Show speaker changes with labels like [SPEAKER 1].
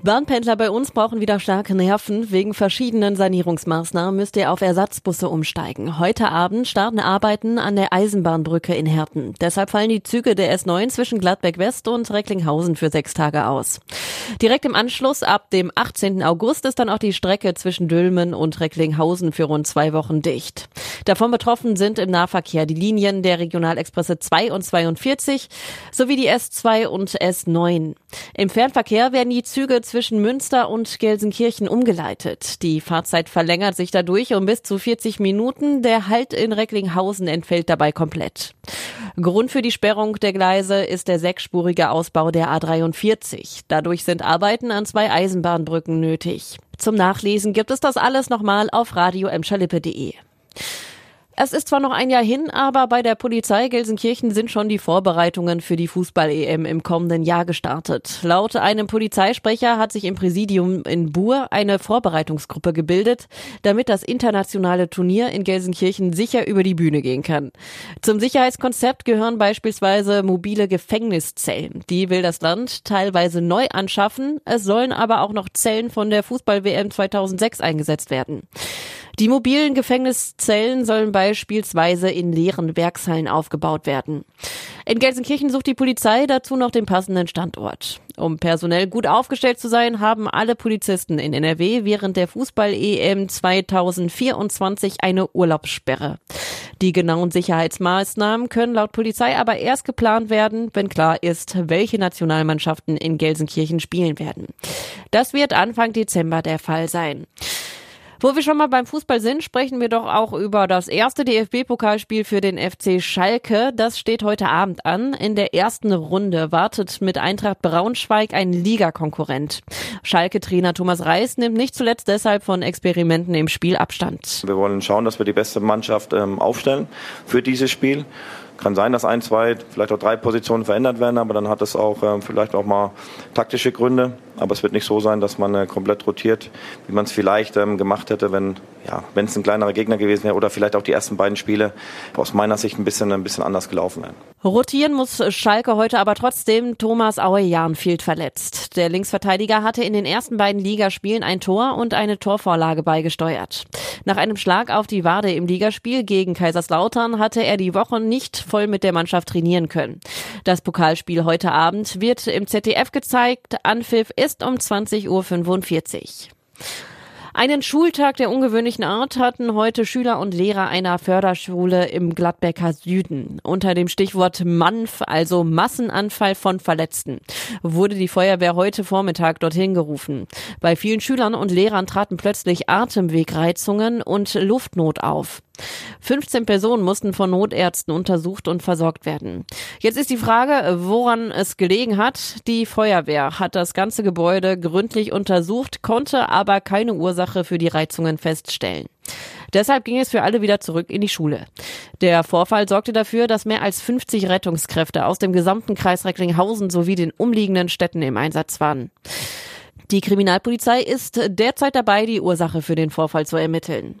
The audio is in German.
[SPEAKER 1] Bahnpendler bei uns brauchen wieder starke Nerven. Wegen verschiedenen Sanierungsmaßnahmen müsst ihr auf Ersatzbusse umsteigen. Heute Abend starten Arbeiten an der Eisenbahnbrücke in Herten. Deshalb fallen die Züge der S9 zwischen Gladbeck West und Recklinghausen für sechs Tage aus. Direkt im Anschluss ab dem 18. August ist dann auch die Strecke zwischen Dülmen und Recklinghausen für rund zwei Wochen dicht. Davon betroffen sind im Nahverkehr die Linien der Regionalexpresse 2 und 42 sowie die S2 und S9. Im Fernverkehr werden die Züge zwischen Münster und Gelsenkirchen umgeleitet. Die Fahrzeit verlängert sich dadurch um bis zu 40 Minuten. Der Halt in Recklinghausen entfällt dabei komplett. Grund für die Sperrung der Gleise ist der sechsspurige Ausbau der A43. Dadurch sind Arbeiten an zwei Eisenbahnbrücken nötig. Zum Nachlesen gibt es das alles nochmal auf radio es ist zwar noch ein Jahr hin, aber bei der Polizei Gelsenkirchen sind schon die Vorbereitungen für die Fußball-EM im kommenden Jahr gestartet. Laut einem Polizeisprecher hat sich im Präsidium in Buhr eine Vorbereitungsgruppe gebildet, damit das internationale Turnier in Gelsenkirchen sicher über die Bühne gehen kann. Zum Sicherheitskonzept gehören beispielsweise mobile Gefängniszellen. Die will das Land teilweise neu anschaffen. Es sollen aber auch noch Zellen von der Fußball-WM 2006 eingesetzt werden. Die mobilen Gefängniszellen sollen beispielsweise in leeren Werkshallen aufgebaut werden. In Gelsenkirchen sucht die Polizei dazu noch den passenden Standort. Um personell gut aufgestellt zu sein, haben alle Polizisten in NRW während der Fußball-EM 2024 eine Urlaubssperre. Die genauen Sicherheitsmaßnahmen können laut Polizei aber erst geplant werden, wenn klar ist, welche Nationalmannschaften in Gelsenkirchen spielen werden. Das wird Anfang Dezember der Fall sein. Wo wir schon mal beim Fußball sind, sprechen wir doch auch über das erste DFB-Pokalspiel für den FC Schalke. Das steht heute Abend an. In der ersten Runde wartet mit Eintracht Braunschweig ein Ligakonkurrent. Schalke-Trainer Thomas Reis nimmt nicht zuletzt deshalb von Experimenten im Spiel Abstand.
[SPEAKER 2] Wir wollen schauen, dass wir die beste Mannschaft ähm, aufstellen für dieses Spiel. Kann sein, dass ein, zwei, vielleicht auch drei Positionen verändert werden, aber dann hat es auch ähm, vielleicht auch mal taktische Gründe. Aber es wird nicht so sein, dass man äh, komplett rotiert, wie man es vielleicht ähm, gemacht hätte, wenn ja, es ein kleinerer Gegner gewesen wäre oder vielleicht auch die ersten beiden Spiele aus meiner Sicht ein bisschen ein bisschen anders gelaufen wären.
[SPEAKER 1] Rotieren muss Schalke heute aber trotzdem. Thomas Auejan fehlt verletzt. Der Linksverteidiger hatte in den ersten beiden Ligaspielen ein Tor und eine Torvorlage beigesteuert. Nach einem Schlag auf die Wade im Ligaspiel gegen Kaiserslautern hatte er die Woche nicht voll mit der Mannschaft trainieren können. Das Pokalspiel heute Abend wird im ZDF gezeigt. Anpfiff ist um 20.45 Uhr. Einen Schultag der ungewöhnlichen Art hatten heute Schüler und Lehrer einer Förderschule im Gladbecker Süden. Unter dem Stichwort MANF, also Massenanfall von Verletzten, wurde die Feuerwehr heute Vormittag dorthin gerufen. Bei vielen Schülern und Lehrern traten plötzlich Atemwegreizungen und Luftnot auf. 15 Personen mussten von Notärzten untersucht und versorgt werden. Jetzt ist die Frage, woran es gelegen hat. Die Feuerwehr hat das ganze Gebäude gründlich untersucht, konnte aber keine Ursache für die Reizungen feststellen. Deshalb ging es für alle wieder zurück in die Schule. Der Vorfall sorgte dafür, dass mehr als 50 Rettungskräfte aus dem gesamten Kreis Recklinghausen sowie den umliegenden Städten im Einsatz waren. Die Kriminalpolizei ist derzeit dabei, die Ursache für den Vorfall zu ermitteln.